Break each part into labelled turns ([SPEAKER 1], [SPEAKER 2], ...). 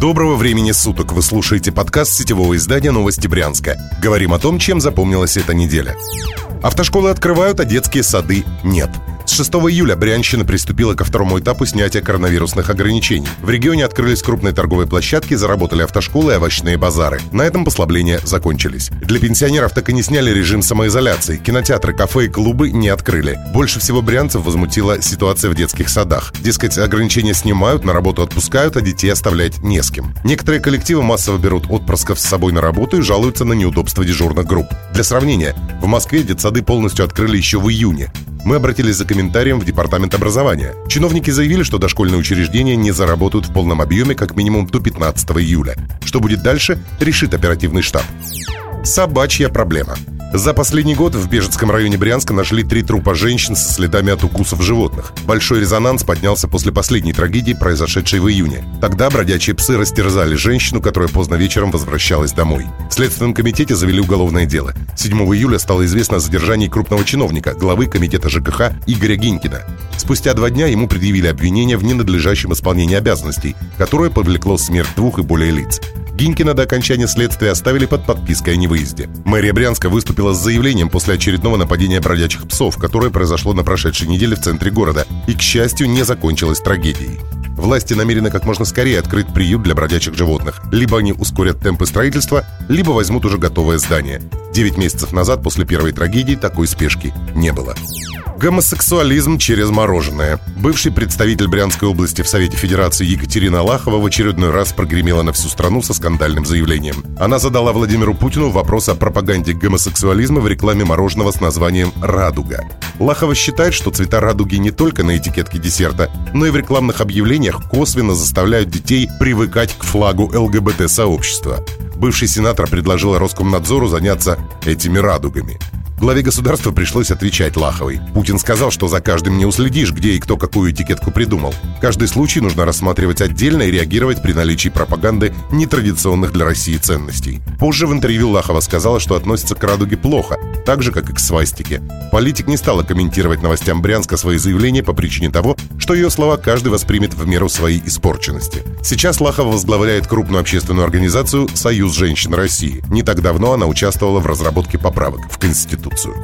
[SPEAKER 1] Доброго времени суток! Вы слушаете подкаст сетевого издания «Новости Брянска». Говорим о том, чем запомнилась эта неделя. Автошколы открывают, а детские сады нет. С 6 июля Брянщина приступила ко второму этапу снятия коронавирусных ограничений. В регионе открылись крупные торговые площадки, заработали автошколы и овощные базары. На этом послабления закончились. Для пенсионеров так и не сняли режим самоизоляции. Кинотеатры, кафе и клубы не открыли. Больше всего брянцев возмутила ситуация в детских садах. Дескать, ограничения снимают, на работу отпускают, а детей оставлять не с кем. Некоторые коллективы массово берут отпрысков с собой на работу и жалуются на неудобства дежурных групп. Для сравнения, в Москве детсады полностью открыли еще в июне. Мы обратились за комментарием в Департамент образования. Чиновники заявили, что дошкольные учреждения не заработают в полном объеме как минимум до 15 июля. Что будет дальше, решит оперативный штаб. Собачья проблема. За последний год в Бежецком районе Брянска нашли три трупа женщин со следами от укусов животных. Большой резонанс поднялся после последней трагедии, произошедшей в июне. Тогда бродячие псы растерзали женщину, которая поздно вечером возвращалась домой. В Следственном комитете завели уголовное дело. 7 июля стало известно о задержании крупного чиновника, главы комитета ЖКХ Игоря Гинкина. Спустя два дня ему предъявили обвинение в ненадлежащем исполнении обязанностей, которое повлекло смерть двух и более лиц. Гинкина до окончания следствия оставили под подпиской о невыезде. Мэрия Брянска выступила с заявлением после очередного нападения бродячих псов, которое произошло на прошедшей неделе в центре города и, к счастью, не закончилось трагедией. Власти намерены как можно скорее открыть приют для бродячих животных. Либо они ускорят темпы строительства, либо возьмут уже готовое здание. Девять месяцев назад, после первой трагедии, такой спешки не было. Гомосексуализм через мороженое. Бывший представитель Брянской области в Совете Федерации Екатерина Лахова в очередной раз прогремела на всю страну со скандальным заявлением. Она задала Владимиру Путину вопрос о пропаганде гомосексуализма в рекламе мороженого с названием «Радуга». Лахова считает, что цвета радуги не только на этикетке десерта, но и в рекламных объявлениях косвенно заставляют детей привыкать к флагу ЛГБТ-сообщества. Бывший сенатор предложил Роскомнадзору заняться этими радугами. Главе государства пришлось отвечать Лаховой. Путин сказал, что за каждым не уследишь, где и кто какую этикетку придумал. Каждый случай нужно рассматривать отдельно и реагировать при наличии пропаганды нетрадиционных для России ценностей. Позже в интервью Лахова сказала, что относится к радуге плохо, так же, как и к свастике. Политик не стала комментировать новостям Брянска свои заявления по причине того, что ее слова каждый воспримет в меру своей испорченности. Сейчас Лахова возглавляет крупную общественную организацию «Союз женщин России». Не так давно она участвовала в разработке поправок в Конституцию. Конституцию.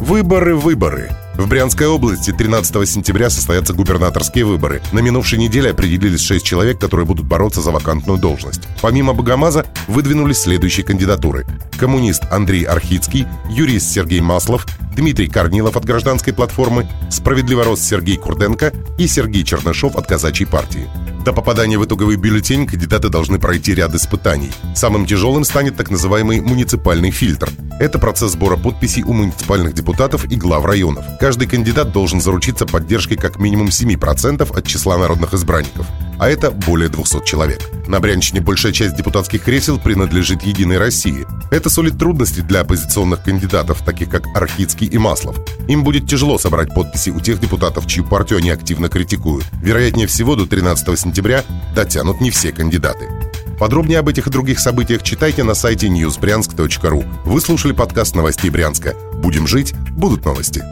[SPEAKER 1] Выборы, выборы. В Брянской области 13 сентября состоятся губернаторские выборы. На минувшей неделе определились 6 человек, которые будут бороться за вакантную должность. Помимо Богомаза выдвинулись следующие кандидатуры. Коммунист Андрей Архицкий, юрист Сергей Маслов, Дмитрий Корнилов от гражданской платформы, справедливорост Сергей Курденко и Сергей Чернышов от казачьей партии. До попадания в итоговый бюллетень кандидаты должны пройти ряд испытаний. Самым тяжелым станет так называемый муниципальный фильтр. Это процесс сбора подписей у муниципальных депутатов и глав районов. Каждый кандидат должен заручиться поддержкой как минимум 7% от числа народных избранников а это более 200 человек. На Брянщине большая часть депутатских кресел принадлежит «Единой России». Это сулит трудности для оппозиционных кандидатов, таких как Архицкий и Маслов. Им будет тяжело собрать подписи у тех депутатов, чью партию они активно критикуют. Вероятнее всего, до 13 сентября дотянут не все кандидаты. Подробнее об этих и других событиях читайте на сайте newsbryansk.ru. Вы слушали подкаст новостей Брянска. Будем жить, будут новости.